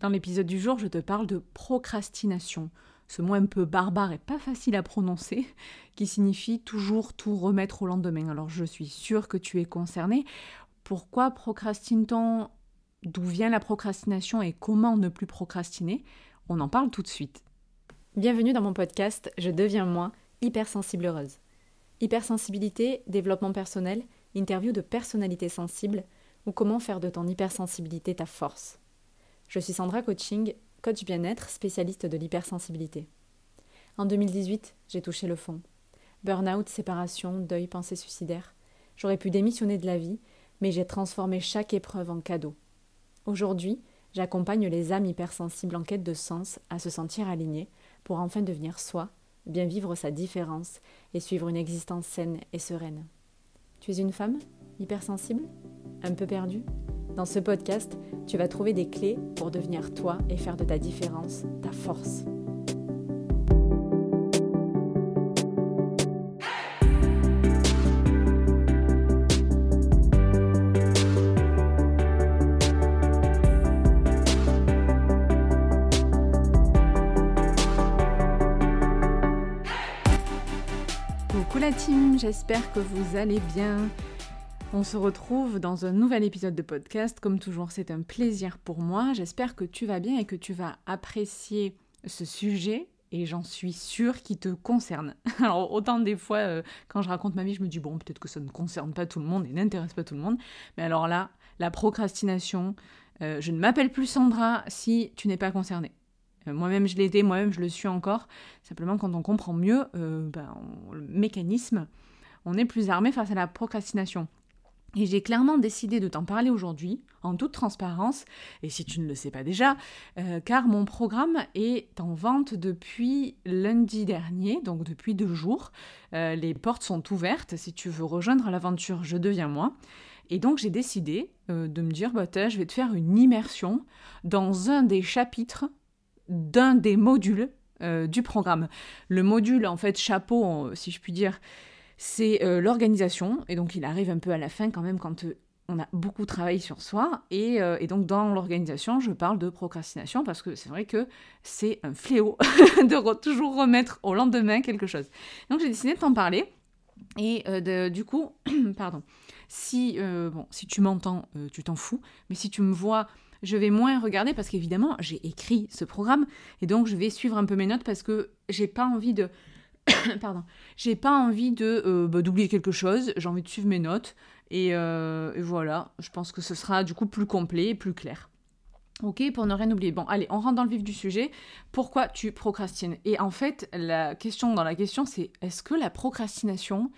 Dans l'épisode du jour, je te parle de procrastination, ce mot un peu barbare et pas facile à prononcer, qui signifie toujours tout remettre au lendemain. Alors je suis sûre que tu es concerné. Pourquoi procrastine-t-on? D'où vient la procrastination et comment ne plus procrastiner? On en parle tout de suite. Bienvenue dans mon podcast Je deviens moi, hypersensible heureuse. Hypersensibilité, développement personnel, interview de personnalités sensibles ou comment faire de ton hypersensibilité ta force. Je suis Sandra Coaching, coach bien-être, spécialiste de l'hypersensibilité. En 2018, j'ai touché le fond. Burnout, séparation, deuil, pensée suicidaire. J'aurais pu démissionner de la vie, mais j'ai transformé chaque épreuve en cadeau. Aujourd'hui, j'accompagne les âmes hypersensibles en quête de sens à se sentir alignées pour enfin devenir soi, bien vivre sa différence et suivre une existence saine et sereine. Tu es une femme hypersensible? Un peu perdue? Dans ce podcast, tu vas trouver des clés pour devenir toi et faire de ta différence ta force. Coucou la team, j'espère que vous allez bien. On se retrouve dans un nouvel épisode de podcast. Comme toujours, c'est un plaisir pour moi. J'espère que tu vas bien et que tu vas apprécier ce sujet et j'en suis sûre qui te concerne. Alors autant des fois, euh, quand je raconte ma vie, je me dis, bon, peut-être que ça ne concerne pas tout le monde et n'intéresse pas tout le monde. Mais alors là, la procrastination, euh, je ne m'appelle plus Sandra si tu n'es pas concerné. Euh, moi-même, je été, moi-même, je le suis encore. Simplement, quand on comprend mieux ben, le mécanisme, on est plus armé face à la procrastination. Et j'ai clairement décidé de t'en parler aujourd'hui, en toute transparence, et si tu ne le sais pas déjà, euh, car mon programme est en vente depuis lundi dernier, donc depuis deux jours. Euh, les portes sont ouvertes si tu veux rejoindre l'aventure Je deviens moi. Et donc j'ai décidé euh, de me dire, bah, je vais te faire une immersion dans un des chapitres d'un des modules du programme. Le module, en fait, chapeau, si je puis dire, c'est euh, l'organisation. Et donc, il arrive un peu à la fin quand même quand euh, on a beaucoup travaillé sur soi. Euh, et, donc, dans l'organisation, je parle de procrastination parce que c'est vrai que c'est un fléau de toujours remettre au lendemain quelque chose. Donc, j'ai décidé de t'en parler. Et du coup, pardon, si, bon, si tu m'entends, tu t'en fous. Mais si tu me vois je vais moins regarder parce qu'évidemment j'ai écrit ce programme et donc je vais suivre un peu mes notes parce que j'ai pas envie de pardon, j'ai pas envie de euh, bah, d'oublier quelque chose, j'ai envie de suivre mes notes euh, et, voilà, je pense que ce sera du coup plus complet et plus clair. Ok, pour ne rien oublier. Bon, allez, on rentre dans le vif du sujet. Pourquoi tu procrastines? Et en fait, la question dans la question, c'est est-ce que la procrastination,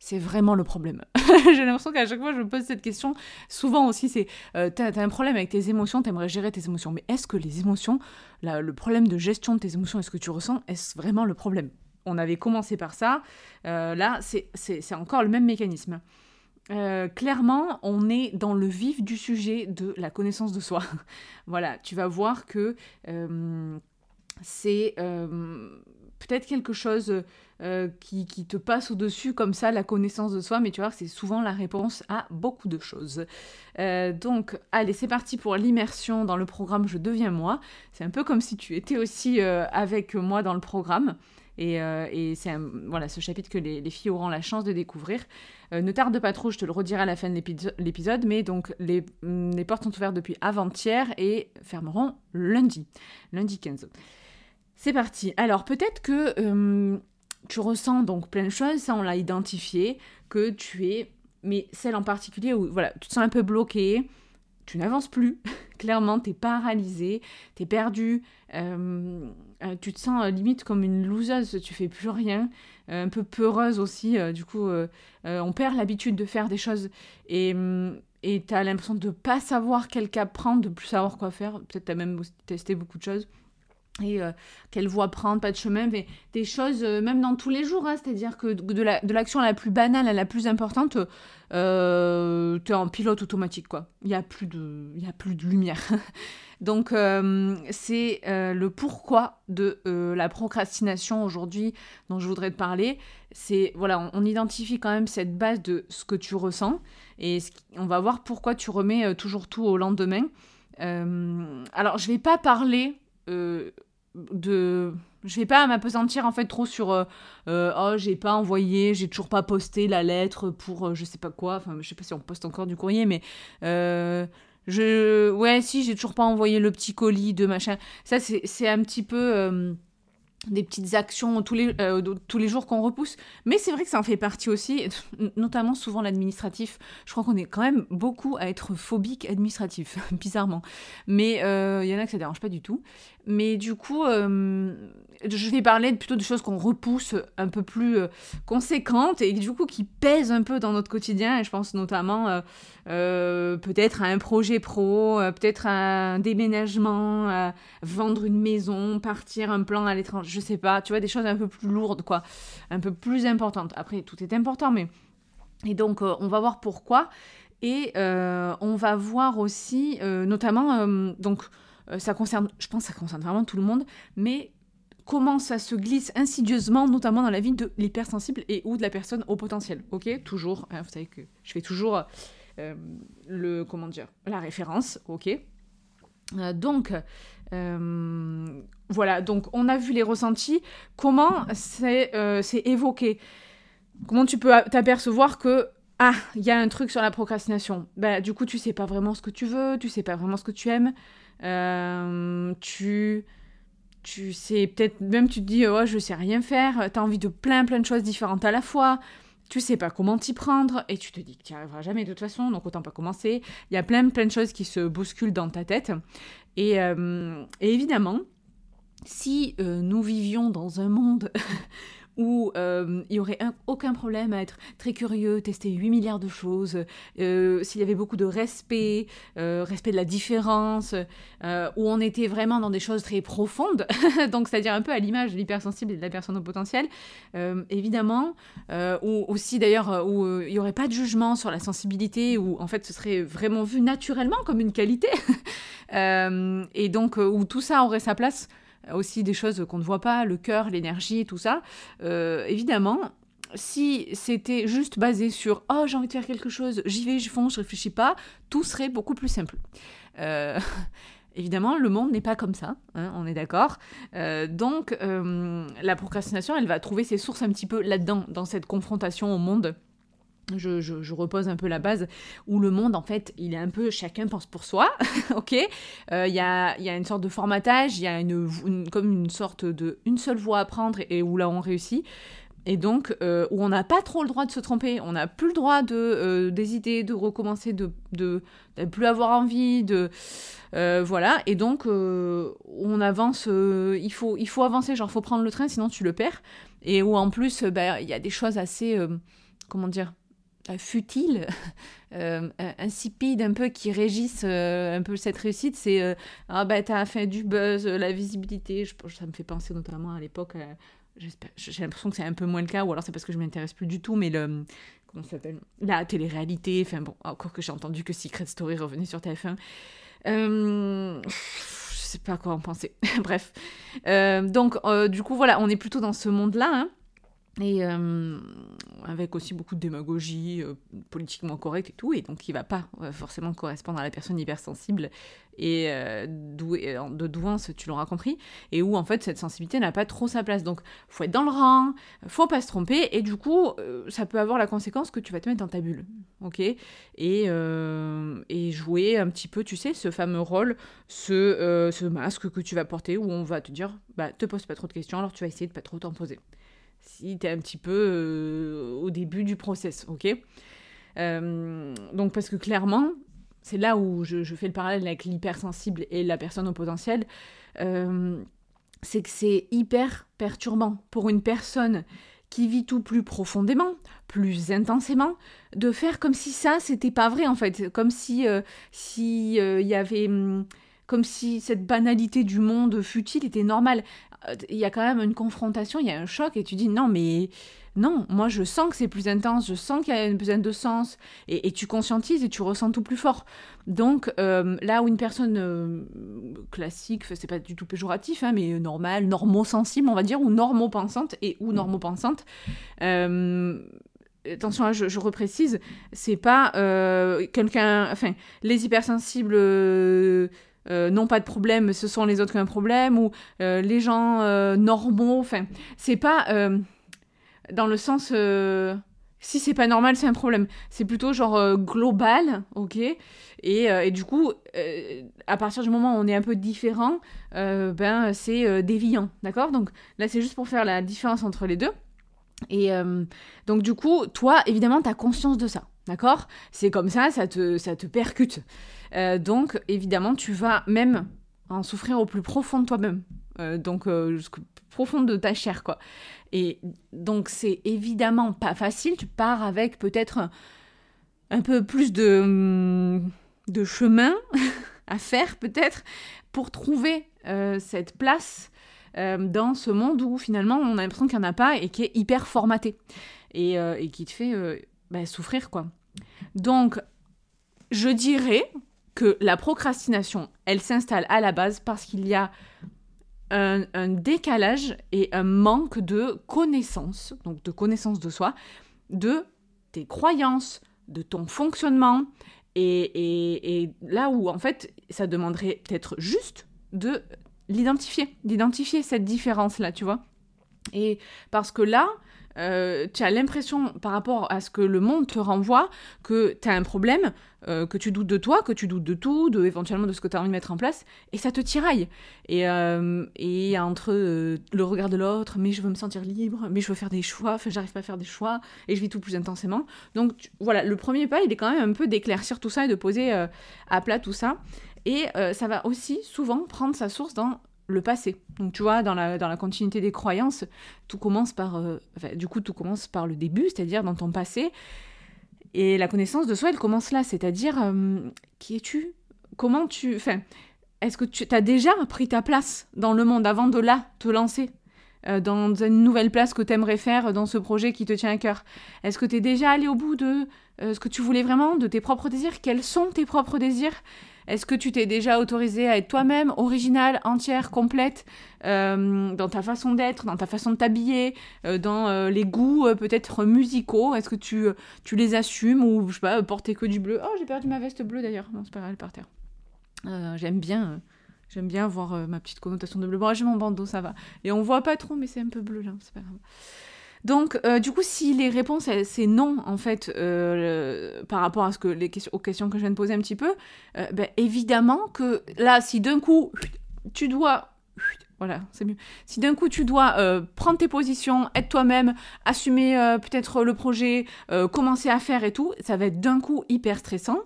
c'est vraiment le problème? J'ai l'impression qu'à chaque fois, je me pose cette question. Souvent aussi, c'est euh, t'as as un problème avec tes émotions, t'aimerais gérer tes émotions. Mais est-ce que les émotions, le problème de gestion de tes émotions, est-ce que tu ressens, est-ce vraiment le problème? On avait commencé par ça. Euh, là, c'est encore le même mécanisme. Euh, clairement, on est dans le vif du sujet de la connaissance de soi. voilà, tu vas voir que euh, c'est peut-être quelque chose qui, qui, te passe au-dessus comme ça, la connaissance de soi, mais tu vois, c'est souvent la réponse à beaucoup de choses. donc, allez, c'est parti pour l'immersion dans le programme Je deviens moi. C'est un peu comme si tu étais aussi avec moi dans le programme. Euh, et, c'est voilà, ce chapitre que les, filles auront la chance de découvrir. Euh, ne tarde pas trop, je te le redirai à la fin de l'épisode, mais donc les, mm, les, portes sont ouvertes depuis avant-hier et fermeront lundi, lundi 15. C'est parti. Alors peut-être que euh, tu ressens donc plein de choses, ça on l'a identifié, que tu es, mais celle en particulier où voilà, tu te sens un peu bloqué, tu n'avances plus, clairement, tu es paralysé, tu es perdu, euh, euh, tu te sens euh, limite comme une loseuse, tu fais plus rien, un peu peureuse aussi, du coup, on perd l'habitude de faire des choses. Et mm, tu as l'impression de pas savoir quel cap prendre, de plus savoir quoi faire, peut-être tu as même testé beaucoup de choses et quelle voie prendre, pas de chemin, mais des choses, même dans tous les jours, hein, c'est-à-dire que de, l'action la, plus banale à la plus importante, euh, tu es en pilote automatique, quoi. Il n'y a, plus de, a plus de lumière. Donc, euh, c'est euh, le pourquoi de la procrastination aujourd'hui dont je voudrais te parler. C'est, voilà, on, identifie quand même cette base de ce que tu ressens et on va voir pourquoi tu remets toujours tout au lendemain. alors, je vais pas parler de je vais pas m'apesantir en fait trop sur euh, euh, oh j'ai pas envoyé j'ai toujours pas posté la lettre pour euh, je sais pas quoi. Enfin je sais pas si on poste encore du courrier mais je ouais si j'ai toujours pas envoyé le petit colis de machin. Ça c'est un petit peu des petites actions tous les, euh, tous les jours qu'on repousse. Mais c'est vrai que ça en fait partie aussi, notamment souvent l'administratif. Je crois qu'on est quand même beaucoup à être phobique administratif, bizarrement. Mais euh, il y en a que ça dérange pas du tout. Mais du coup, euh, je vais parler plutôt de choses qu'on repousse un peu plus conséquentes et du coup qui pèsent un peu dans notre quotidien. Je pense notamment peut-être à un projet pro, peut-être à un déménagement, vendre une maison, partir un plan à l'étranger je sais pas, tu vois, des choses un peu plus lourdes, quoi, un peu plus importantes. Après, tout est important, mais... Et donc, euh, on va voir pourquoi. Et euh, on va voir aussi, euh, notamment, donc, ça concerne, je pense que ça concerne vraiment tout le monde, mais comment ça se glisse insidieusement, notamment dans la vie de l'hypersensible et ou de la personne au potentiel. Ok, toujours, hein, vous savez que je fais toujours le, comment dire, la référence, ok. donc, euh, voilà, donc on a vu les ressentis. Comment c'est euh, évoqué Comment tu peux t'apercevoir que ah, il y a un truc sur la procrastination. Bah, du coup, tu sais pas vraiment ce que tu veux, tu sais pas vraiment ce que tu aimes. Euh, tu, tu sais peut-être même tu te dis oh je sais rien faire. T'as envie de plein plein de choses différentes à la fois. Tu sais pas comment t'y prendre et tu te dis que tu n'y arriveras jamais de toute façon, donc autant pas commencer. Il y a plein plein de choses qui se bousculent dans ta tête. Euh, et, évidemment, si euh, nous vivions dans un monde où euh, il n'y aurait aucun problème à être très curieux, tester 8 milliards de choses, s'il y avait beaucoup de respect, respect de la différence, où on était vraiment dans des choses très profondes, donc c'est-à-dire un peu à l'image de l'hypersensible et de la personne au potentiel, évidemment, ou aussi d'ailleurs où il n'y aurait pas de jugement sur la sensibilité, où en fait ce serait vraiment vu naturellement comme une qualité. Euh, et donc, euh, où tout ça aurait sa place, aussi des choses qu'on ne voit pas, le cœur, l'énergie, tout ça. Euh, évidemment, si c'était juste basé sur oh j'ai envie de faire quelque chose, j'y vais, je fonce, je réfléchis pas, tout serait beaucoup plus simple. évidemment, le monde n'est pas comme ça, hein, on est d'accord. donc la procrastination, elle va trouver ses sources un petit peu là-dedans, dans cette confrontation au monde je, repose un peu la base, où le monde, en fait, il est un peu chacun pense pour soi, ok? Euh, Il y, a, une sorte de formatage, il y a une, comme une sorte de une seule voie à prendre et, où là on réussit. Et donc, euh, où on n'a pas trop le droit de se tromper, on n'a plus le droit de euh, d'hésiter, de recommencer, de, de, plus avoir envie, de voilà. Et donc, on avance. il faut il faut avancer, genre faut prendre le train, sinon tu le perds. Et où en plus, bah, il y a des choses assez comment dire futile, euh, insipide un peu qui régissent euh, un peu cette réussite, c'est ah ben t'as fait du buzz, la visibilité, je, ça me fait penser notamment à l'époque, j'ai l'impression que c'est un peu moins le cas, ou alors c'est parce que je m'intéresse plus du tout, mais le comment s'appelle la télé-réalité, enfin bon, encore que j'ai entendu que Secret Story revenait sur TF1. je sais pas quoi en penser. Bref. donc, du coup, voilà, on est plutôt dans ce monde-là. Hein. Et euh, avec aussi beaucoup de démagogie euh, politiquement correcte et tout, et donc il va pas euh, forcément correspondre à la personne hypersensible. Et de douance, tu l'auras compris, et où en fait cette sensibilité n'a pas trop sa place. Donc faut être dans le rang, faut pas se tromper, et du coup ça peut avoir la conséquence que tu vas te mettre dans ta bulle, ok? Et, et jouer un petit peu, tu sais, ce fameux rôle, ce, ce masque que tu vas porter, où on va te dire, bah te pose pas trop de questions, alors tu vas essayer de pas trop t'en poser si tu es un petit peu euh, au début du process, ok? Euh, Donc parce que clairement, c'est là où je, fais le parallèle avec l'hypersensible et la personne au potentiel, euh, c'est que c'est hyper perturbant pour une personne qui vit tout plus profondément, plus intensément, de faire comme si ça, c'était pas vrai en fait, comme si y avait hum, comme si cette banalité du monde futile était normale. Euh, il y a quand même une confrontation, il y a un choc, et tu dis non, mais non, moi je sens que c'est plus intense, je sens qu'il y a une besoin de sens, et, tu conscientises et tu ressens tout plus fort. Donc euh, là où une personne euh, classique, c'est pas du tout péjoratif, hein, mais normale, normo-sensible, on va dire, ou normo-pensante, et ou normo-pensante, attention, hein, je, je, reprécise, c'est pas quelqu'un, enfin, les hypersensibles euh, n'ont pas de problème, ce sont les autres qui ont un problème, ou euh, les gens euh, normaux. Enfin, c'est pas dans le sens si c'est pas normal, c'est un problème. C'est plutôt genre global, ok et, et, du coup, à partir du moment où on est un peu différent, ben c'est déviant, d'accord? Donc là, c'est juste pour faire la différence entre les deux. Et donc du coup, toi, évidemment, tu as conscience de ça, d'accord? C'est comme ça, ça te, ça te percute. Euh, donc, évidemment, tu vas même en souffrir au plus profond de toi-même. Euh, donc, euh, jusqu'au profond de ta chair, quoi. Et donc, c'est évidemment pas facile. Tu pars avec peut-être un peu plus de, de chemin à faire, peut-être, pour trouver cette place dans ce monde où finalement on a l'impression qu'il n'y en a pas et qui est hyper formaté et, et qui te fait bah, souffrir, quoi. Donc, je dirais que la procrastination, elle s'installe à la base parce qu'il y a un, décalage et un manque de connaissance, donc de connaissance de soi, de tes croyances, de ton fonctionnement, et, et là où en fait ça demanderait peut-être juste de l'identifier, d'identifier cette différence-là, tu vois. Et parce que là, euh, tu as l'impression, par rapport à ce que le monde te renvoie, que tu as un problème, euh, que tu doutes de toi, que tu doutes de tout, de, éventuellement de ce que tu as envie de mettre en place, et ça te tiraille. Et, euh, et entre le regard de l'autre, mais je veux me sentir libre, mais je veux faire des choix, enfin j'arrive pas à faire des choix, et je vis tout plus intensément. Donc voilà, le premier pas, il est quand même un peu d'éclaircir tout ça et de poser à plat tout ça. Et ça va aussi souvent prendre sa source dans le passé. Donc tu vois, dans la, dans la continuité des croyances, tout commence par... Euh, du coup, tout commence par le début, c'est-à-dire dans ton passé. Et la connaissance de soi, elle commence là, c'est-à-dire euh, qui es-tu? Comment tu... Enfin, est-ce que tu as déjà pris ta place dans le monde avant de là te lancer euh, dans une nouvelle place que tu aimerais faire dans ce projet qui te tient à cœur? Est-ce que tu es déjà allé au bout de ce que tu voulais vraiment, de tes propres désirs? Quels sont tes propres désirs? Est-ce que tu t'es déjà autorisé à être toi-même, originale, entière, complète, euh, dans ta façon d'être, dans ta façon de t'habiller, euh, dans euh, les goûts peut-être musicaux? Est-ce que tu, tu les assumes ou, je sais pas, porter que du bleu? Oh, j'ai perdu ma veste bleue d'ailleurs. Non, c'est pas grave, elle est par terre. J'aime bien. J'aime bien voir ma petite connotation de bleu. Bon, j'ai mon bandeau, ça va. Et on voit pas trop, mais c'est un peu bleu là, c'est pas grave. Donc, euh, du coup, si les réponses, c'est non, en fait, euh, par rapport à ce que les questions, aux questions que je viens de poser un petit peu, euh, ben, évidemment que là, si d'un coup, tu dois... Voilà, c'est mieux. Si d'un coup tu dois prendre tes positions, être toi-même, assumer peut-être le projet, commencer à faire et tout, ça va être d'un coup hyper stressant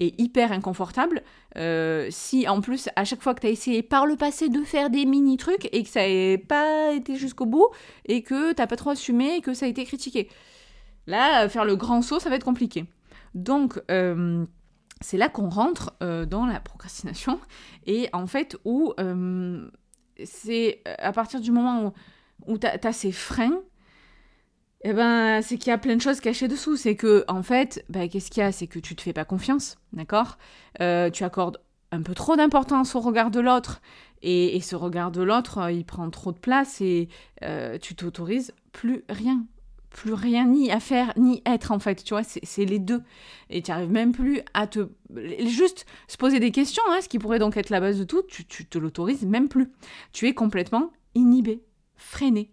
et hyper inconfortable. Euh, si en plus, à chaque fois que tu as essayé par le passé de faire des mini-trucs et que ça n'ait pas été jusqu'au bout et que t'as pas trop assumé et que ça a été critiqué. Là, faire le grand saut, ça va être compliqué. Donc, euh, c'est là qu'on rentre euh, dans la procrastination et en fait où c'est à partir du moment où, où tu as, ces freins eh ben, c'est qu'il y a plein de choses cachées dessous. C'est que, en fait, bah, qu'est-ce qu'il y a? C'est que tu te fais pas confiance, d'accord? Euh, Tu accordes un peu trop d'importance au regard de l'autre. Et, ce regard de l'autre, euh, il prend trop de place et euh, tu t'autorises plus rien. Plus rien ni à faire, ni être, en fait. Tu vois, c'est les deux. Et tu arrives même plus à te. Juste se poser des questions, hein, ce qui pourrait donc être la base de tout, tu, tu te l'autorises même plus. Tu es complètement inhibé, freiné.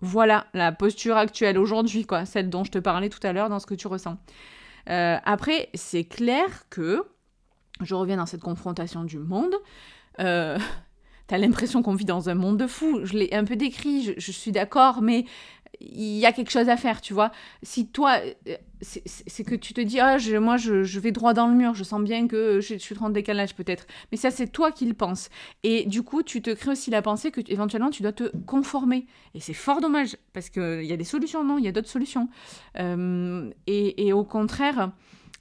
Voilà la posture actuelle aujourd'hui, quoi, celle dont je te parlais tout à l'heure dans ce que tu ressens. Euh, après, c'est clair que, je reviens dans cette confrontation du monde, euh, t'as l'impression qu'on vit dans un monde de fous. Je l'ai un peu décrit, je suis d'accord, mais il y a quelque chose à faire, tu vois. Si toi, euh, c'est que tu te dis, ah, moi, je, vais droit dans le mur, je sens bien que je, suis trop en décalage peut-être. Mais ça, c'est toi qui le penses. Et du coup, tu te crées aussi la pensée que éventuellement, tu dois te conformer. Et c'est fort dommage, parce qu'il y a des solutions, non, il y a d'autres solutions. Euh, et, au contraire,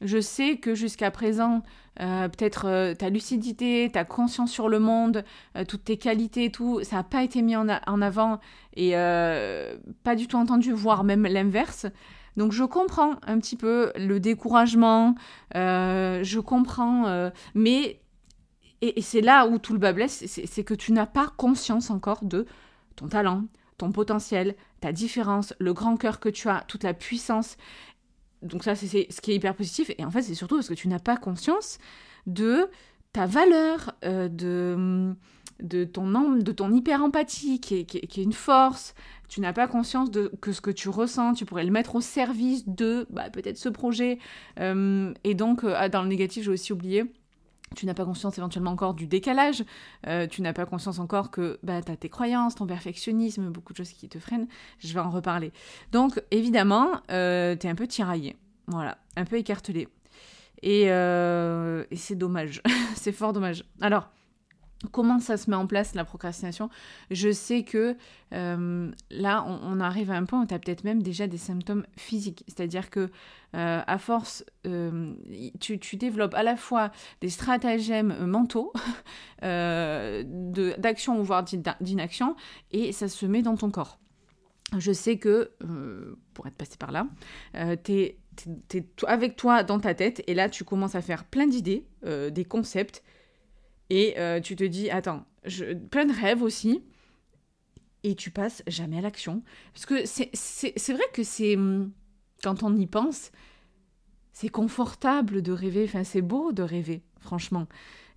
je sais que jusqu'à présent, euh, peut-être euh, ta lucidité, ta conscience sur le monde, euh, toutes tes qualités, tout, ça n'a pas été mis en, avant et pas du tout entendu, voire même l'inverse. Donc je comprends un petit peu le découragement, je comprends, mais et, et c'est là où tout le bas blesse, c'est que tu n'as pas conscience encore de ton talent, ton potentiel, ta différence, le grand cœur que tu as, toute la puissance donc ça, c'est ce qui est hyper positif. Et en fait, c'est surtout parce que tu n'as pas conscience de ta valeur, de, de, ton, de ton hyper-empathie, qui est, qui, est, une force. Tu n'as pas conscience de que ce que tu ressens, tu pourrais le mettre au service de bah, peut-être ce projet. et donc, ah, dans le négatif, j'ai aussi oublié, tu n'as pas conscience éventuellement encore du décalage, euh, tu n'as pas conscience encore que bah, tu as tes croyances, ton perfectionnisme, beaucoup de choses qui te freinent, je vais en reparler. Donc évidemment, euh, tu es un peu tiraillé, voilà, un peu écartelé. Et, euh, et c'est dommage, c'est fort dommage. Alors, Comment ça se met en place la procrastination? Je sais que euh, là, on, arrive à un point où tu as peut-être même déjà des symptômes physiques. C'est-à-dire que euh, à force, euh, tu, développes à la fois des stratagèmes mentaux d'action ou voire d'inaction et ça se met dans ton corps. Je sais que, pour être passé par là, tu es, avec toi dans ta tête et là tu commences à faire plein d'idées, des concepts et euh, tu te dis, attends, je... plein de rêves aussi. Et tu passes jamais à l'action. Parce que c'est vrai que c'est. Hum, quand on y pense, c'est confortable de rêver. Enfin, c'est beau de rêver, franchement.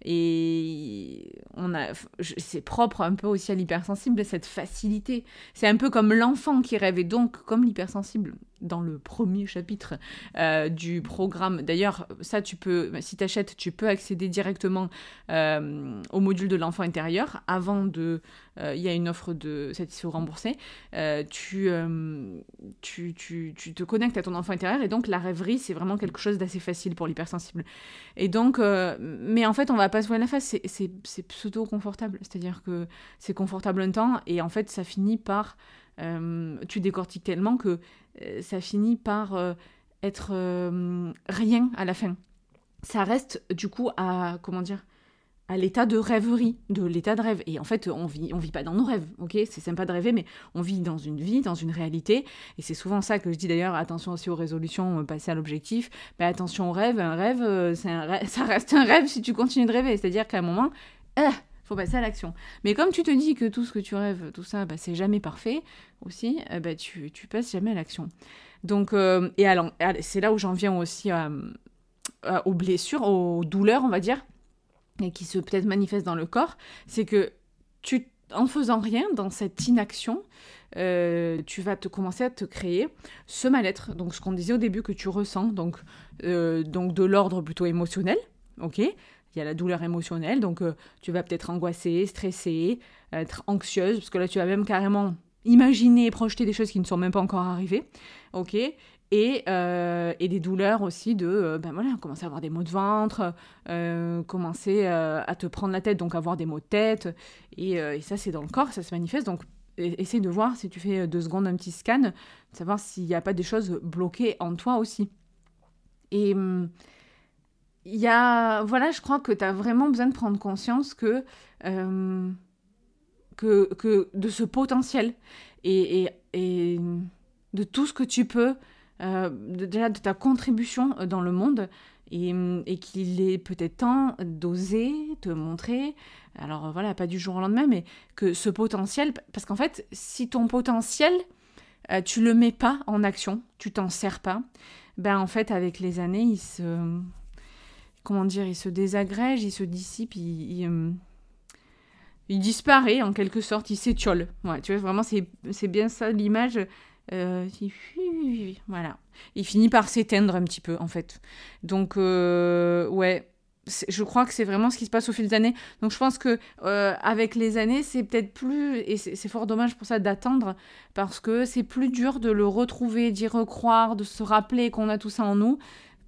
Et on a, c'est propre un peu aussi à l'hypersensible, cette facilité. C'est un peu comme l'enfant qui rêve, et donc comme l'hypersensible dans le premier chapitre euh, du programme. D'ailleurs, ça, tu peux, si tu achètes, tu peux accéder directement euh, au module de l'enfant intérieur avant de. Euh, il y a une offre de satisfaction remboursée. Tu, tu, tu, tu, te connectes à ton enfant intérieur et donc la rêverie, c'est vraiment quelque chose d'assez facile pour l'hypersensible. Et donc, mais en fait, on va pas se voir la face, c'est pseudo confortable. C'est-à-dire que c'est confortable un temps et en fait, ça finit par. Tu décortiques tellement que euh, ça finit par euh, être euh, rien à la fin. Ça reste du coup à, comment dire, à l'état de rêverie, de l'état de rêve. Et en fait, on vit, on vit pas dans nos rêves, ok? C'est sympa de rêver, mais on vit dans une vie, dans une réalité. Et c'est souvent ça que je dis d'ailleurs, attention aussi aux résolutions, passer à l'objectif. Mais attention aux rêves, un rêve, un ça reste un rêve si tu continues de rêver. C'est-à-dire qu'à un moment, faut passer à l'action. Mais comme tu te dis que tout ce que tu rêves, tout ça, bah, c'est jamais parfait aussi, euh, bah, tu, passes jamais à l'action. Donc, euh, et c'est là où j'en viens aussi aux blessures, aux douleurs, on va dire, et qui se peut-être manifestent dans le corps, c'est que tu, en faisant rien dans cette inaction, euh, tu vas te commencer à te créer ce mal-être. Donc, ce qu'on disait au début que tu ressens, donc, donc de l'ordre plutôt émotionnel, ok? Il y a la douleur émotionnelle, donc euh, tu vas peut-être angoisser, stresser, être anxieuse, parce que là tu vas même carrément imaginer et projeter des choses qui ne sont même pas encore arrivées, ok? Et, euh, et, des douleurs aussi de, euh, ben voilà, commencer à avoir des maux de ventre, commencer à te prendre la tête, donc avoir des maux de tête, et, et ça c'est dans le corps, ça se manifeste, donc essaye de voir si tu fais deux secondes un petit scan, de savoir s'il n'y a pas des choses bloquées en toi aussi. Et hum, il y a, voilà, je crois que tu as vraiment besoin de prendre conscience que, euh, que, que, de ce potentiel et, et, et, de tout ce que tu peux, euh, déjà de ta contribution dans le monde et, et qu'il est peut-être temps d'oser te montrer, alors voilà, pas du jour au lendemain, mais que ce potentiel, parce qu'en fait, si ton potentiel, euh, tu le mets pas en action, tu t'en sers pas, ben en fait, avec les années, il se comment dire, il se désagrège, il se dissipe, il, euh, il, disparaît en quelque sorte, il s'étiole. Ouais, tu vois, vraiment, c'est bien ça l'image. Euh, voilà. Il finit par s'éteindre un petit peu, en fait. Donc, euh, ouais, je crois que c'est vraiment ce qui se passe au fil des années. Donc je pense que avec les années, c'est peut-être plus et c'est fort dommage pour ça d'attendre parce que c'est plus dur de le retrouver, d'y recroire, de se rappeler qu'on a tout ça en nous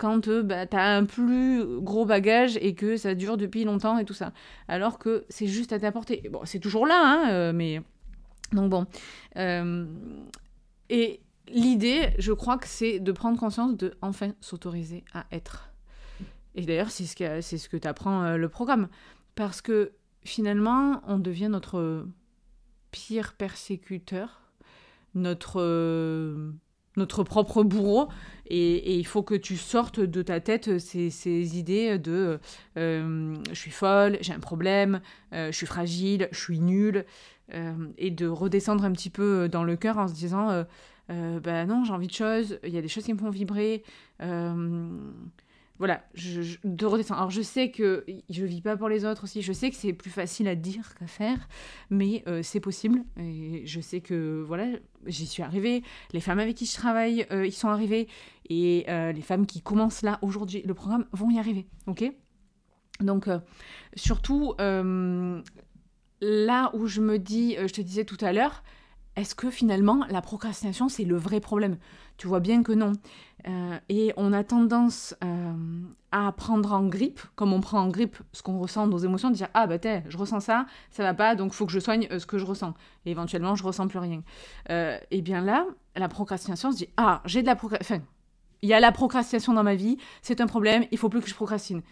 quand euh, bah, tu as un plus gros bagage et que ça dure depuis longtemps et tout ça. Alors que c'est juste à t'apporter. Bon, c'est toujours là, hein, euh, mais. Donc bon. Euh, et l'idée, je crois que c'est de prendre conscience de enfin s'autoriser à être. Et d'ailleurs, c'est ce que, c'est ce que t'apprend le programme. Parce que finalement, on devient notre pire persécuteur, notre notre propre bourreau. Et, il faut que tu sortes de ta tête ces, idées de euh, je suis folle, j'ai un problème, euh, je suis fragile, je suis nulle euh, et de redescendre un petit peu dans le cœur en se disant bah non j'ai envie de choses, il y a des choses qui me font vibrer voilà, je, de redescendre. Alors je sais que je vis pas pour les autres aussi, je sais que c'est plus facile à dire qu'à faire, mais euh, c'est possible. Et je sais que voilà, j'y suis arrivée. Les femmes avec qui je travaille, euh, ils sont arrivés, et euh, les femmes qui commencent là aujourd'hui le programme vont y arriver, ok? Donc surtout là où je me dis, je te disais tout à l'heure, est-ce que finalement la procrastination c'est le vrai problème? Tu vois bien que non. Euh, et on a tendance euh, à prendre en grippe, comme on prend en grippe ce qu'on ressent, nos émotions, de dire ah bah t'es, je ressens ça, ça va pas, donc faut que je soigne euh, ce que je ressens. Et éventuellement je ressens plus rien. et bien là, la procrastination se dit ah j'ai de la procrastination, il y a la procrastination dans ma vie, c'est un problème, il faut plus que je procrastine.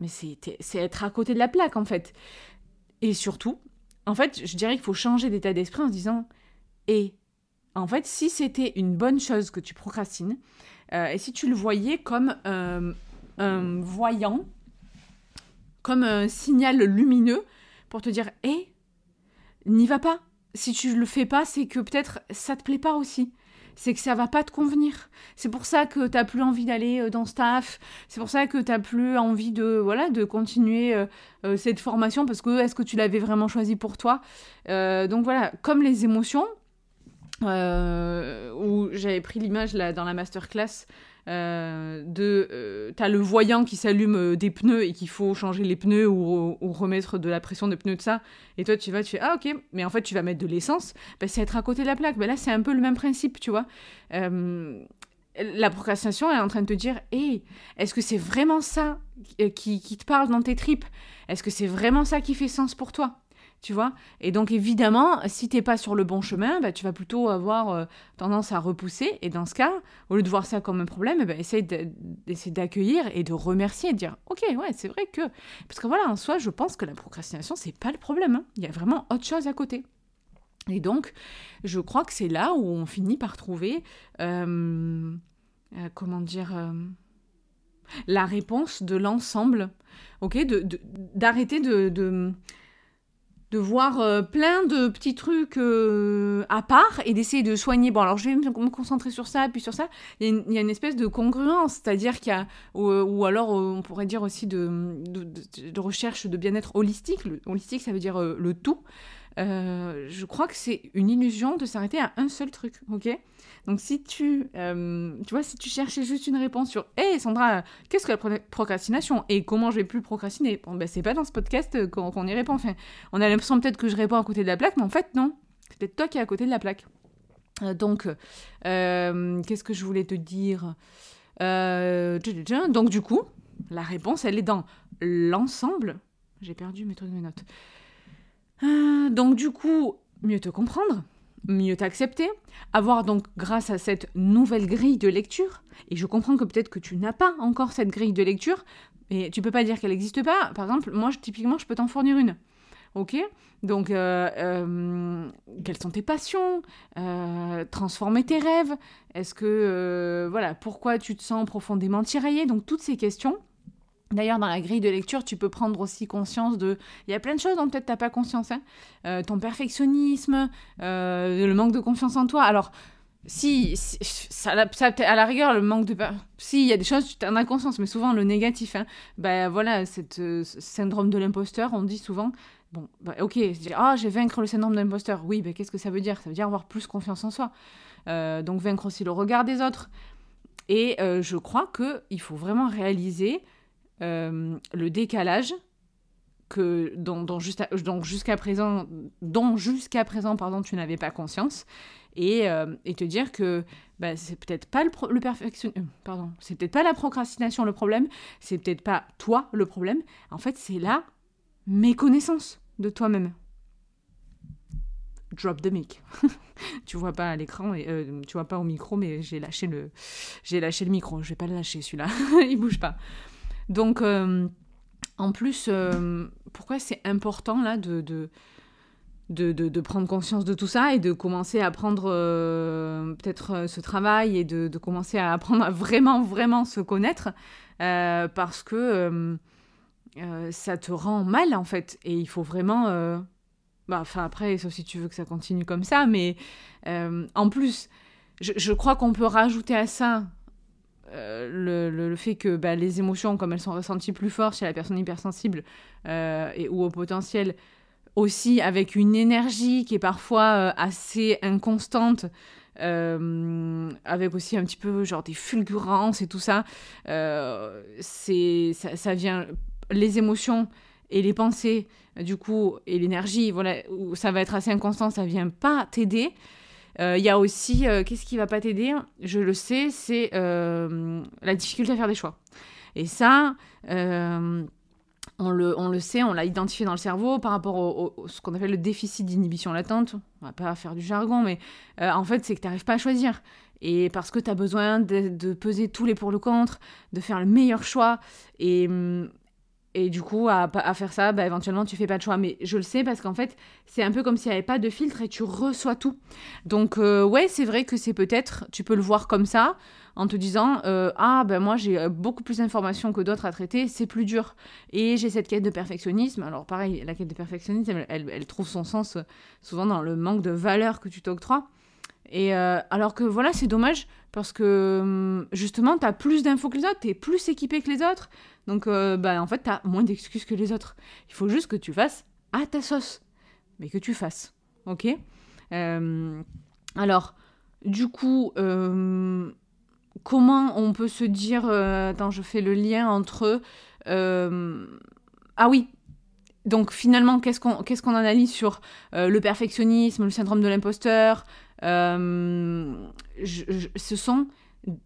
Mais c'est être à côté de la plaque en fait. Et surtout, en fait, je dirais qu'il faut changer d'état d'esprit en se disant et en fait, si c'était une bonne chose que tu procrastines, euh, et si tu le voyais comme un voyant, comme un signal lumineux pour te dire Hé, n'y va pas. Si tu le fais pas, c'est que peut-être ça te plaît pas aussi. C'est que ça va pas te convenir. C'est pour ça que t'as plus envie d'aller euh, dans staff. C'est pour ça que t'as plus envie de voilà de continuer euh, cette formation parce que est-ce que tu l'avais vraiment choisi pour toi? Donc voilà, comme les émotions, euh, j'avais pris l'image là dans la masterclass euh, de euh, t'as le voyant qui s'allume euh, des pneus et qu'il faut changer les pneus ou, remettre de la pression des pneus de ça. Et toi tu vas tu fais ah ok. Mais en fait tu vas mettre de l'essence bah, c'est être à côté de la plaque. Bah, là c'est un peu le même principe tu vois. La procrastination elle est en train de te dire hé est-ce que c'est vraiment ça qui te parle dans tes tripes? Est-ce que c'est vraiment ça qui fait sens pour toi? Tu vois Et donc évidemment, si t'es pas sur le bon chemin, bah, tu vas plutôt avoir euh, tendance à repousser. Et dans ce cas, au lieu de voir ça comme un problème, bah, essaye d'accueillir et de remercier et de dire ok, ouais, c'est vrai que parce que voilà, en soi, je pense que la procrastination c'est pas le problème. Hein. Il y a vraiment autre chose à côté. Et donc, je crois que c'est là où on finit par trouver euh, euh, comment dire la réponse de l'ensemble, ok, d'arrêter de, de de voir euh, plein de petits trucs euh, à part et d'essayer de soigner. Bon, alors je vais me concentrer sur ça, puis sur ça. Il y a une, espèce de congruence, c'est-à-dire qu'il y a, ou, alors euh, on pourrait dire aussi de, de, recherche de bien-être holistique. Holistique, ça veut dire le tout. je crois que c'est une illusion de s'arrêter à un seul truc, ok? Donc si tu, euh, tu vois, si tu cherchais juste une réponse sur « Hey Sandra, qu'est-ce que la procrastination? Et comment je vais plus procrastiner ?» Bon, ben c'est pas dans ce podcast qu'on y répond. Enfin, on a l'impression peut-être que je réponds à côté de la plaque, mais en fait non. C'est peut-être toi qui es à côté de la plaque. Euh, donc, euh, qu'est-ce que je voulais te dire? Donc du coup, la réponse, elle est dans l'ensemble. J'ai perdu mes trucs mes notes. donc du coup, mieux te comprendre mieux t'accepter, avoir donc grâce à cette nouvelle grille de lecture, et je comprends que peut-être que tu n'as pas encore cette grille de lecture, mais tu peux pas dire qu'elle n'existe pas. Par exemple, moi, typiquement, je peux t'en fournir une. Ok? Donc, euh, euh, quelles sont tes passions? Euh, Transformer tes rêves? Est-ce que, voilà, pourquoi tu te sens profondément tiraillé? Donc, toutes ces questions, D'ailleurs, dans la grille de lecture, tu peux prendre aussi conscience de... Il y a plein de choses dont peut-être tu n'as pas conscience. Hein. Euh, ton perfectionnisme, euh, le manque de confiance en toi. Alors, si, ça, à la rigueur, le manque de... Si, il y a des choses, tu en as conscience, mais souvent le négatif. Hein, ben voilà, euh, syndrome de l'imposteur, on dit souvent... Bon, bah, ok, ah, j'ai vaincre le syndrome de l'imposteur. Oui, ben qu'est-ce que ça veut dire? Ça veut dire avoir plus confiance en soi. donc vaincre aussi le regard des autres. Et je crois qu'il faut vraiment réaliser euh, le décalage que dont, jusqu'à présent dont jusqu'à présent pardon tu n'avais pas conscience et, euh, et te dire que bah, c'est peut-être pas le, le perfection euh, pardon c'est peut-être pas la procrastination le problème c'est peut-être pas toi le problème. En fait c'est la méconnaissance de toi-même. Drop the mic. Tu vois pas à l'écran et tu vois pas au micro mais j'ai lâché le j'ai lâché le micro. Je vais pas le lâcher celui-là. Il bouge pas donc, euh, en plus, euh, pourquoi c'est important là de, de de, prendre conscience de tout ça et de commencer à prendre euh, peut-être ce travail et de, commencer à apprendre à vraiment, vraiment se connaître parce que ça te rend mal en fait. Et il faut vraiment... Bah, enfin après, sauf si tu veux que ça continue comme ça, mais en plus, je crois qu'on peut rajouter à ça le, le, fait que bah, les émotions, comme elles sont ressenties plus fort chez la personne hypersensible et, ou au potentiel, aussi avec une énergie qui est parfois assez inconstante, euh, avec aussi un petit peu genre des fulgurances et tout ça. Euh, c'est ça, ça, vient les émotions et les pensées du coup et l'énergie voilà ça va être assez inconstant ça vient pas t'aider il euh, y a aussi qu'est-ce qui va pas t'aider? Je le sais c'est la difficulté à faire des choix et ça on le, on le, sait, on l'a identifié dans le cerveau par rapport au, ce qu'on appelle le déficit d'inhibition latente. On va pas faire du jargon, mais euh, en fait, c'est que tu n'arrives pas à choisir. Et parce que tu as besoin de, peser tous les pour le contre, de faire le meilleur choix. Et, hum, et du coup, à, à faire ça, bah, éventuellement, tu fais pas de choix. Mais je le sais parce qu'en fait, c'est un peu comme s'il n'y avait pas de filtre et tu reçois tout. Donc, euh, ouais, c'est vrai que c'est peut-être, tu peux le voir comme ça en te disant euh, ah ben moi j'ai euh, beaucoup plus d'informations que d'autres à traiter, c'est plus dur. Et j'ai cette quête de perfectionnisme. Alors pareil, la quête de perfectionnisme, elle, trouve son sens euh, souvent dans le manque de valeur que tu t'octroies. Et alors que voilà, c'est dommage parce que hum, justement, tu as plus d'infos que les autres, tu es plus équipé que les autres. Donc ben, en fait, tu as moins d'excuses que les autres. Il faut juste que tu fasses à ta sauce, mais que tu fasses. Ok? Alors, du coup, comment on peut se dire. Euh, attends, je fais le lien entre. Euh, ah oui, donc finalement, qu'est-ce qu'on analyse sur euh, le perfectionnisme, le syndrome de l'imposteur Ce sont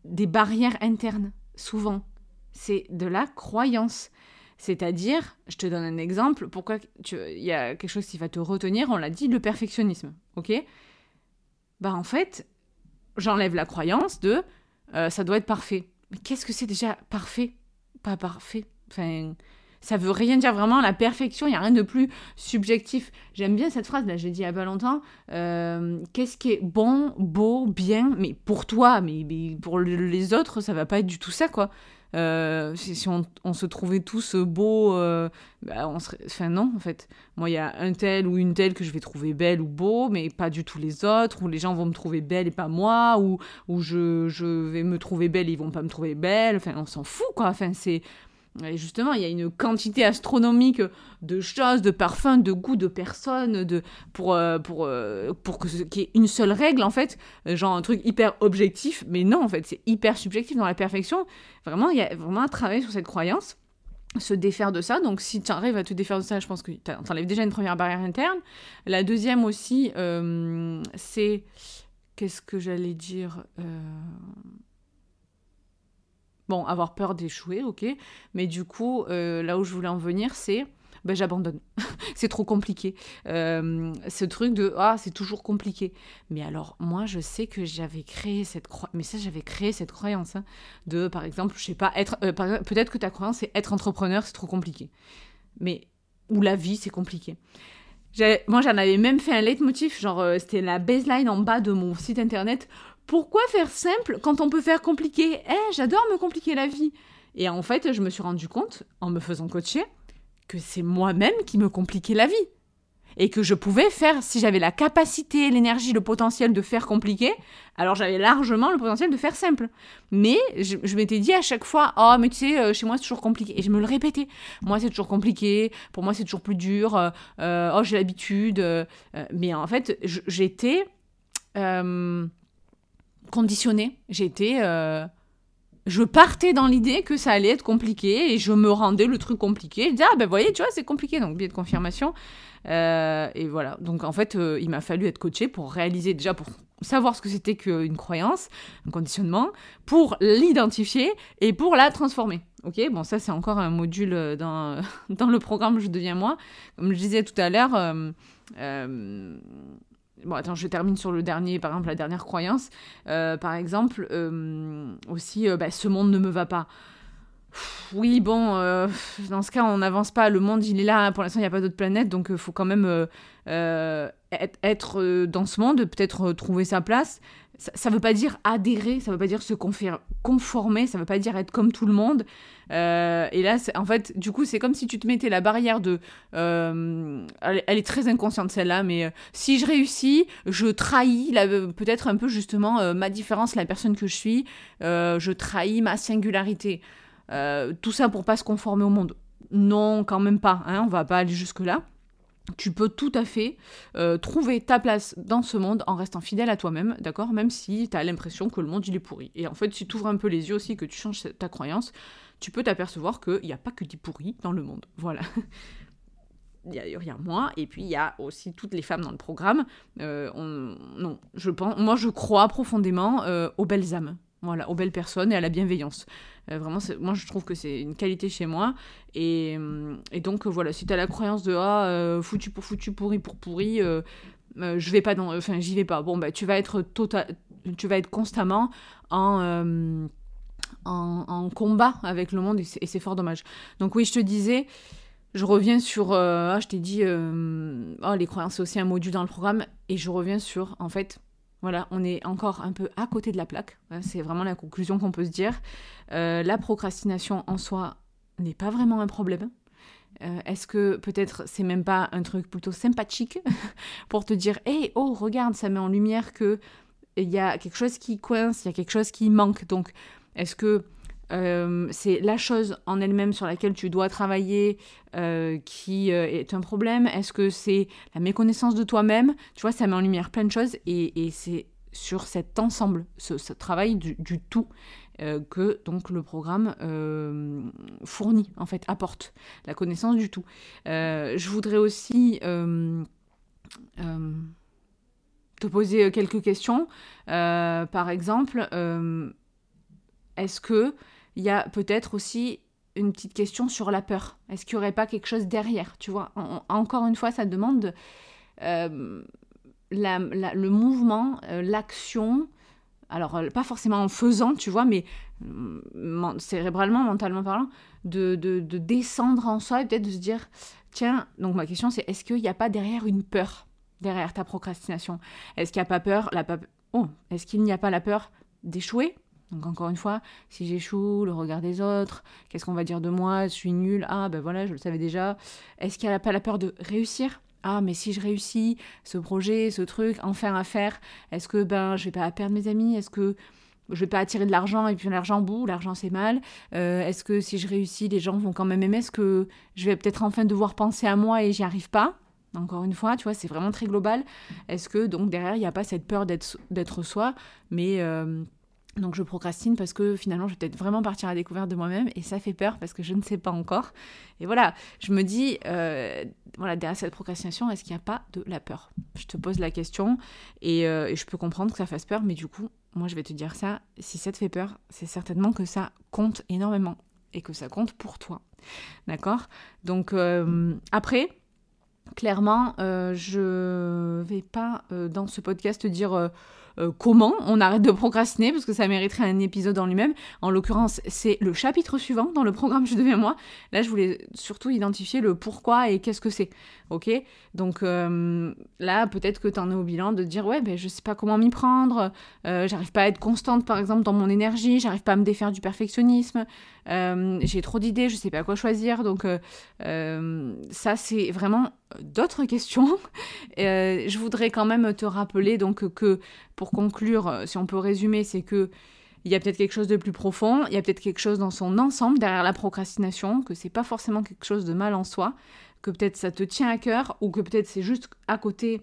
des barrières internes, souvent. C'est de la croyance. C'est-à-dire, je te donne un exemple, pourquoi il y a quelque chose qui va te retenir, on l'a dit, le perfectionnisme, ok? Bah en fait, j'enlève la croyance de euh, ça doit être parfait. Mais qu'est-ce que c'est déjà parfait? Pas parfait. Enfin, ça veut rien dire vraiment. La perfection, il n'y a rien de plus subjectif. J'aime bien cette phrase, là, j'ai dit il n'y a pas longtemps. Euh, qu'est-ce qui est bon, beau, bien, mais pour toi, mais, pour les autres, ça va pas être du tout ça, quoi. Euh, si, on, se trouvait tous beaux, euh, bah, on serait... Enfin non, en fait. Moi, il y a un tel ou une telle que je vais trouver belle ou beau, mais pas du tout les autres, ou les gens vont me trouver belle et pas moi, ou, ou je, je vais me trouver belle et ils vont pas me trouver belle. Enfin, on s'en fout, quoi. Enfin, c'est... Justement, il y a une quantité astronomique de choses, de parfums, de goûts, de personnes, pour, euh, pour, euh, pour que qu'il y ait une seule règle, en fait, genre un truc hyper objectif, mais non, en fait, c'est hyper subjectif dans la perfection. Vraiment, il y a vraiment à travailler sur cette croyance, se défaire de ça. Donc, si tu arrives à te défaire de ça, je pense que tu enlèves déjà une première barrière interne. La deuxième aussi, euh, c'est. Qu'est-ce que j'allais dire Bon, avoir peur d'échouer, ok. Mais du coup, euh, là où je voulais en venir, c'est ben, j'abandonne. c'est trop compliqué. Euh, ce truc de ah, c'est toujours compliqué. Mais alors, moi, je sais que j'avais créé cette croyance. Mais ça, j'avais créé cette croyance hein, de, par exemple, je sais pas, être. Euh, peut-être que ta croyance, c'est être entrepreneur, c'est trop compliqué. Mais. Ou la vie, c'est compliqué. Moi, j'en avais même fait un leitmotiv, genre, c'était la baseline en bas de mon site internet pourquoi faire simple quand on peut faire compliqué? Eh, j'adore me compliquer la vie. Et en fait, je me suis rendu compte, en me faisant coacher, que c'est moi-même qui me compliquais la vie. Et que je pouvais faire, si j'avais la capacité, l'énergie, le potentiel de faire compliqué, alors j'avais largement le potentiel de faire simple. Mais je, m'étais dit à chaque fois, oh mais tu sais, euh, chez moi c'est toujours compliqué. Et je me le répétais, moi c'est toujours compliqué, pour moi c'est toujours plus dur, euh, euh, oh j'ai l'habitude. mais en fait, j'étais conditionnée. J'étais. Euh, je partais dans l'idée que ça allait être compliqué et je me rendais le truc compliqué. Je disais, ah ben voyez, tu vois, c'est compliqué, donc biais de confirmation. Euh, et voilà. Donc en fait, euh, il m'a fallu être coaché pour réaliser, déjà pour savoir ce que c'était qu'une croyance, un conditionnement, pour l'identifier et pour la transformer. Ok, bon, ça c'est encore un module dans, dans le programme Je deviens moi. Comme je disais tout à l'heure, Bon, attends, je termine sur le dernier, par exemple, la dernière croyance. Euh, par exemple, euh, aussi, euh, bah, ce monde ne me va pas. oui, bon, dans ce cas, on n'avance pas. Le monde, il est là. Pour l'instant, il n'y a pas d'autre planète. Donc, il faut quand même être dans ce monde, peut-être trouver sa place. Ça ne veut pas dire adhérer, ça ne veut pas dire se conformer, ça ne veut pas dire être comme tout le monde. Euh, et là, en fait, du coup, c'est comme si tu te mettais la barrière de... Euh, elle, est très inconsciente celle-là, mais euh, si je réussis, je trahis peut-être un peu justement ma différence, la personne que je suis, je trahis ma singularité. tout ça pour pas se conformer au monde. Non, quand même pas, hein, on va pas aller jusque-là tu peux tout à fait euh, trouver ta place dans ce monde en restant fidèle à toi-même, d'accord? Même si tu as l'impression que le monde il est pourri. Et en fait, si tu ouvres un peu les yeux aussi, que tu changes ta croyance, tu peux t'apercevoir qu'il n'y a pas que des pourris dans le monde. Voilà. il y, a, moi, et puis il y a aussi toutes les femmes dans le programme. Euh, non, je pense, moi je crois profondément euh, aux belles âmes. Voilà, aux belles personnes et à la bienveillance. Euh, vraiment, moi je trouve que c'est une qualité chez moi. Et, euh, donc voilà, si tu as la croyance de ah, euh, foutu pour foutu, pourri pour pourri, je vais pas dans. Enfin, j'y vais pas. Bon, bah tu vas être total, tu vas être constamment en, en, combat avec le monde et c'est fort dommage. Donc oui, je te disais. Je reviens sur, ah, je t'ai dit, oh, les croyances c'est aussi un module dans le programme, et je reviens sur, en fait, voilà, on est encore un peu à côté de la plaque. C'est vraiment la conclusion qu'on peut se dire. Euh, la procrastination en soi n'est pas vraiment un problème. Euh, est-ce que peut-être c'est même pas un truc plutôt sympathique pour te dire Hé, oh, regarde, ça met en lumière que il y a quelque chose qui coince, il y a quelque chose qui manque. Donc, est-ce que euh, c'est la chose en elle-même sur laquelle tu dois travailler euh, qui euh, est un problème Est-ce que c'est la méconnaissance de toi-même? Tu vois, ça met en lumière plein de choses et, c'est sur cet ensemble, ce, travail du, tout, que donc le programme fournit, en fait, apporte la connaissance du tout. je voudrais aussi te poser quelques questions. par exemple, est-ce que il y a peut-être aussi une petite question sur la peur. Est-ce qu'il n'y aurait pas quelque chose derrière Tu vois, encore une fois, ça demande euh, le mouvement, euh, l'action. Alors, euh, pas forcément en faisant, tu vois, mais mm, cérébralement, mentalement parlant, de, de, descendre en soi et peut-être de se dire tiens, donc ma question c'est est-ce qu'il n'y a pas derrière une peur? Derrière ta procrastination? Est-ce qu'il n'y a pas peur la Oh, est-ce qu'il n'y a pas la peur d'échouer? Donc encore une fois, si j'échoue, le regard des autres, qu'est-ce qu'on va dire de moi, je suis nulle, ah ben voilà, je le savais déjà. Est-ce qu'il n'y a pas la peur de réussir? Ah mais si je réussis ce projet, ce truc, enfin à faire, est-ce que ben je vais pas perdre mes amis? Est-ce que je vais pas attirer de l'argent et puis l'argent bout, l'argent c'est mal? Euh, est-ce que si je réussis, les gens vont quand même aimer Est-ce que je vais peut-être enfin devoir penser à moi et j'y arrive pas? Encore une fois, tu vois, c'est vraiment très global. Est-ce que donc derrière il n'y a pas cette peur d'être soi, mais euh, donc je procrastine parce que finalement je vais peut-être vraiment partir à découverte de moi-même et ça fait peur parce que je ne sais pas encore. Et voilà, je me dis, euh, voilà, derrière cette procrastination, est-ce qu'il n'y a pas de la peur? Je te pose la question euh, et, je peux comprendre que ça fasse peur, mais du coup, moi je vais te dire ça, si ça te fait peur, c'est certainement que ça compte énormément et que ça compte pour toi. D'accord? Donc euh, après, clairement, je vais pas dans ce podcast dire euh, comment on arrête de procrastiner, parce que ça mériterait un épisode en lui-même. En l'occurrence, c'est le chapitre suivant dans le programme Je deviens moi. Là, je voulais surtout identifier le pourquoi et qu'est-ce que c'est. Ok? Donc euh, là, peut-être que tu en es au bilan de dire ouais, ben, je sais pas comment m'y prendre, euh, j'arrive pas à être constante par exemple dans mon énergie, j'arrive pas à me défaire du perfectionnisme, j'ai trop d'idées, je sais pas quoi choisir. Donc ça, c'est vraiment d'autres questions. je voudrais quand même te rappeler donc que pour conclure, euh, si on peut résumer, c'est que il y a peut-être quelque chose de plus profond, il y a peut-être quelque chose dans son ensemble derrière la procrastination, que c'est pas forcément quelque chose de mal en soi, que peut-être ça te tient à cœur, ou que peut-être c'est juste à côté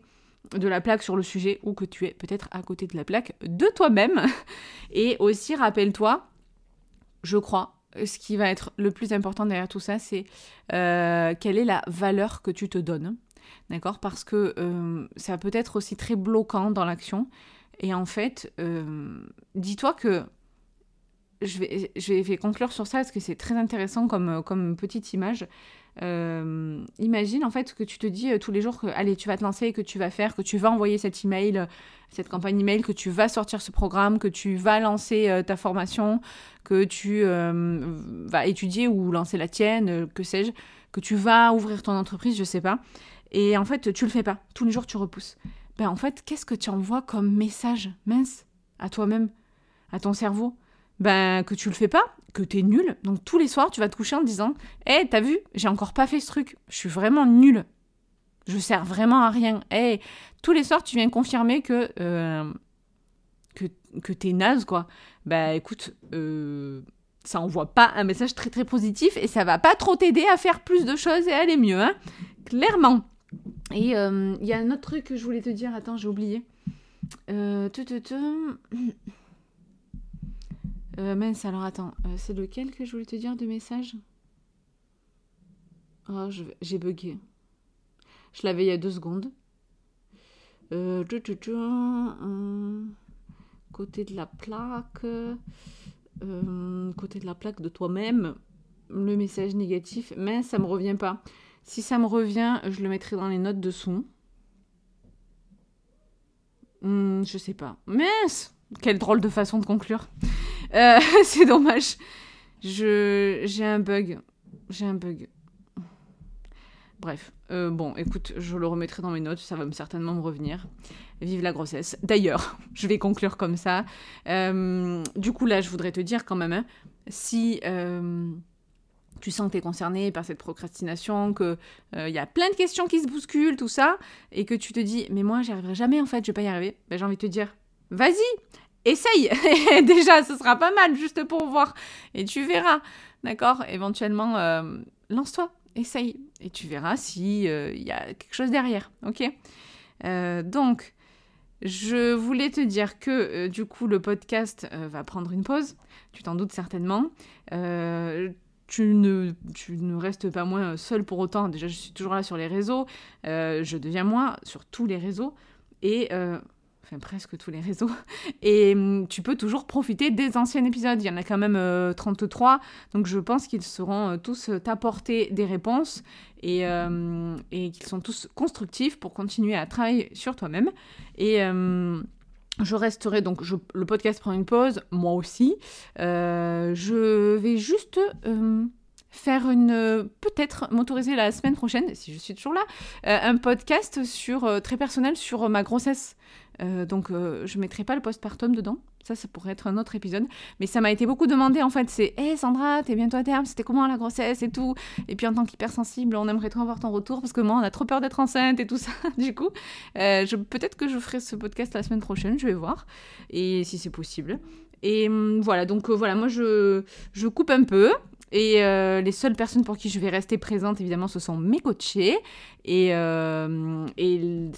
de la plaque sur le sujet, ou que tu es peut-être à côté de la plaque de toi-même. Et aussi, rappelle-toi, je crois, ce qui va être le plus important derrière tout ça, c'est euh, quelle est la valeur que tu te donnes. D'accord? Parce que euh, ça peut être aussi très bloquant dans l'action. Et en fait, euh, dis-toi que je vais, conclure sur ça parce que c'est très intéressant comme, petite image. Euh, imagine en fait que tu te dis euh, tous les jours que allez tu vas te lancer, que tu vas faire, que tu vas envoyer cet email, cette campagne email, que tu vas sortir ce programme, que tu vas lancer ta formation, que tu vas étudier ou lancer la tienne, que sais-je, que tu vas ouvrir ton entreprise, je sais pas. Et en fait tu le fais pas. Tous les jours tu repousses ben en fait, qu'est-ce que tu envoies comme message Mince, à toi-même, à ton cerveau? Ben que tu le fais pas, que t'es nul. Donc tous les soirs, tu vas te coucher en disant Hé, t'as vu, j'ai encore pas fait ce truc. Je suis vraiment nul. Je sers vraiment à rien. Hé, tous les soirs, tu viens confirmer que, euh, que, que t'es naze, quoi. Bah écoute, euh, ça envoie pas un message très très positif et ça va pas trop t'aider à faire plus de choses et aller mieux, hein. Clairement. Et euh, il y a un autre truc que je voulais te dire, attends, j'ai oublié. Euh. Euh, mince, alors attends, euh, c'est lequel que je voulais te dire de message? Oh, j'ai bugué. Je l'avais il y a deux secondes. Euh, côté de la plaque, côté de la plaque de toi-même, le message négatif, mais ça me revient pas. Si ça me revient, je le mettrai dans les notes dessous. Hmm, je sais pas. Mince Quelle drôle de façon de conclure. Euh, c'est dommage. Je j'ai un bug. J'ai un bug. Bref, euh, bon, écoute, je le remettrai dans mes notes, ça va me certainement me revenir. Vive la grossesse. D'ailleurs, je vais conclure comme ça. Euh, du coup, là, je voudrais te dire quand même, hein, si tu sens que tu es concerné par cette procrastination, qu'il y a plein de questions qui se bousculent, tout ça, et que tu te dis, mais moi, j'y arriverai jamais, en fait, je vais pas y arriver, ben, j'ai envie de te dire, vas-y, essaye Déjà, ce sera pas mal, juste pour voir, et tu verras, d'accord? Éventuellement, euh, lance-toi, essaye, et tu verras si il y a quelque chose derrière, ok? Euh, Donc, je voulais te dire que euh, du coup le podcast euh, va prendre une pause, tu t'en doutes certainement. Euh, tu, ne, tu ne restes pas moins seul pour autant. Déjà, je suis toujours là sur les réseaux. Euh, je deviens moi sur tous les réseaux. Et. Euh, presque tous les réseaux. Et hum, tu peux toujours profiter des anciens épisodes. Il y en a quand même euh, 33. Donc, je pense qu'ils seront euh, tous euh, t'apporter des réponses et, euh, qu'ils sont tous constructifs pour continuer à travailler sur toi-même. Et euh, je resterai donc, le podcast prend une pause, moi aussi. Euh, je vais juste euh, faire une, euh, peut-être m'autoriser la semaine prochaine, si je suis toujours là, euh, un podcast sur euh, très personnel sur euh, ma grossesse. Euh, donc euh, je mettrai pas le postpartum dedans. Ça, ça pourrait être un autre épisode. Mais ça m'a été beaucoup demandé en fait. C'est Hé Sandra, t'es bientôt à terme, c'était comment la grossesse et tout? Et puis en tant qu'hypersensible, on aimerait trop avoir ton retour parce que moi, on a trop peur d'être enceinte et tout ça. du coup, euh, peut-être que je ferai ce podcast la semaine prochaine, je vais voir. Et si c'est possible. Et hum, voilà, donc euh, voilà, moi je, je coupe un peu. Et les seules personnes pour qui je vais rester présente, évidemment, ce sont mes coachés. Et, et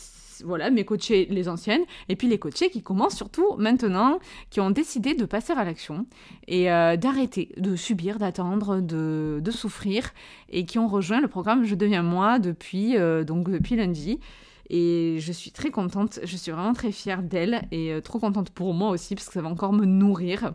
voilà, mes coachés, les anciennes. Et puis les coachés qui commencent surtout maintenant, qui ont décidé de passer à l'action et euh, d'arrêter de subir, d'attendre, de, de souffrir. Et qui ont rejoint le programme Je deviens moi depuis, euh, donc depuis lundi. Et je suis très contente, je suis vraiment très fière d'elle et euh, trop contente pour moi aussi parce que ça va encore me nourrir.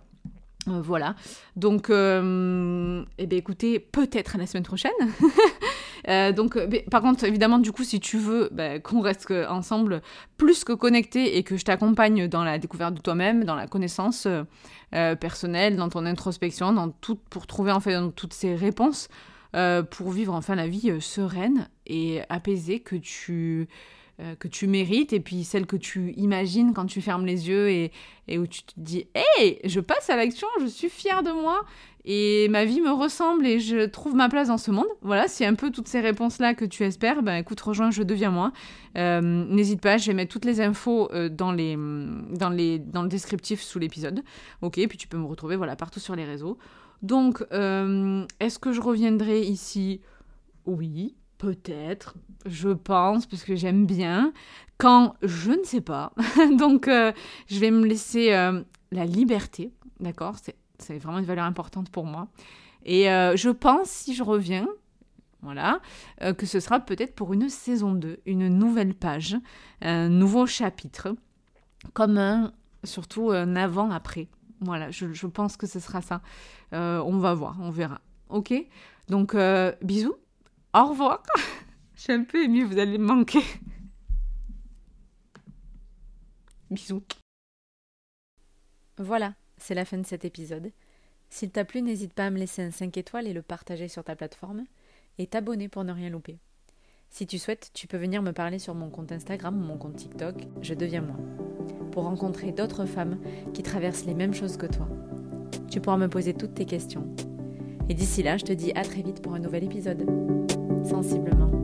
Voilà. Donc, euh, eh bien, écoutez, peut-être la semaine prochaine. Euh, donc, euh, par contre, évidemment, du coup, si tu veux bah, qu'on reste ensemble plus que connectés et que je t'accompagne dans la découverte de toi-même, dans la connaissance euh, personnelle, dans ton introspection, dans tout, pour trouver en fait dans toutes ces réponses, pour vivre enfin la vie sereine et apaisée que tu que tu mérites et puis celle que tu imagines quand tu fermes les yeux et, et où tu te dis Hey, je passe à l'action, je suis fière de moi et ma vie me ressemble et je trouve ma place dans ce monde. Voilà, c'est un peu toutes ces réponses-là que tu espères. Ben écoute, rejoins Je deviens moi. Euh, N'hésite pas, je vais mettre toutes les infos euh, dans, les, dans, les, dans le descriptif sous l'épisode. Ok, puis tu peux me retrouver voilà, partout sur les réseaux. Donc, euh, est-ce que je reviendrai ici? Oui, peut-être, je pense, parce que j'aime bien. Quand? Je ne sais pas. Donc, je vais me laisser la liberté, d'accord? C'est vraiment une valeur importante pour moi. Et euh, je pense, si je reviens, voilà, euh, que ce sera peut-être pour une saison 2, une nouvelle page, un nouveau chapitre, comme un, surtout un avant-après. Voilà, je, pense que ce sera ça. Euh, on va voir, on verra. Ok? Donc, bisous, au revoir. je suis un peu émue, vous allez me manquer. bisous. Voilà, c'est la fin de cet épisode. S'il t'a plu, n'hésite pas à me laisser un 5 étoiles et le partager sur ta plateforme, et t'abonner pour ne rien louper. Si tu souhaites, tu peux venir me parler sur mon compte Instagram ou mon compte TikTok, je deviens moi. pour rencontrer d'autres femmes qui traversent les mêmes choses que toi. Tu pourras me poser toutes tes questions. Et d'ici là, je te dis à très vite pour un nouvel épisode. Sensiblement.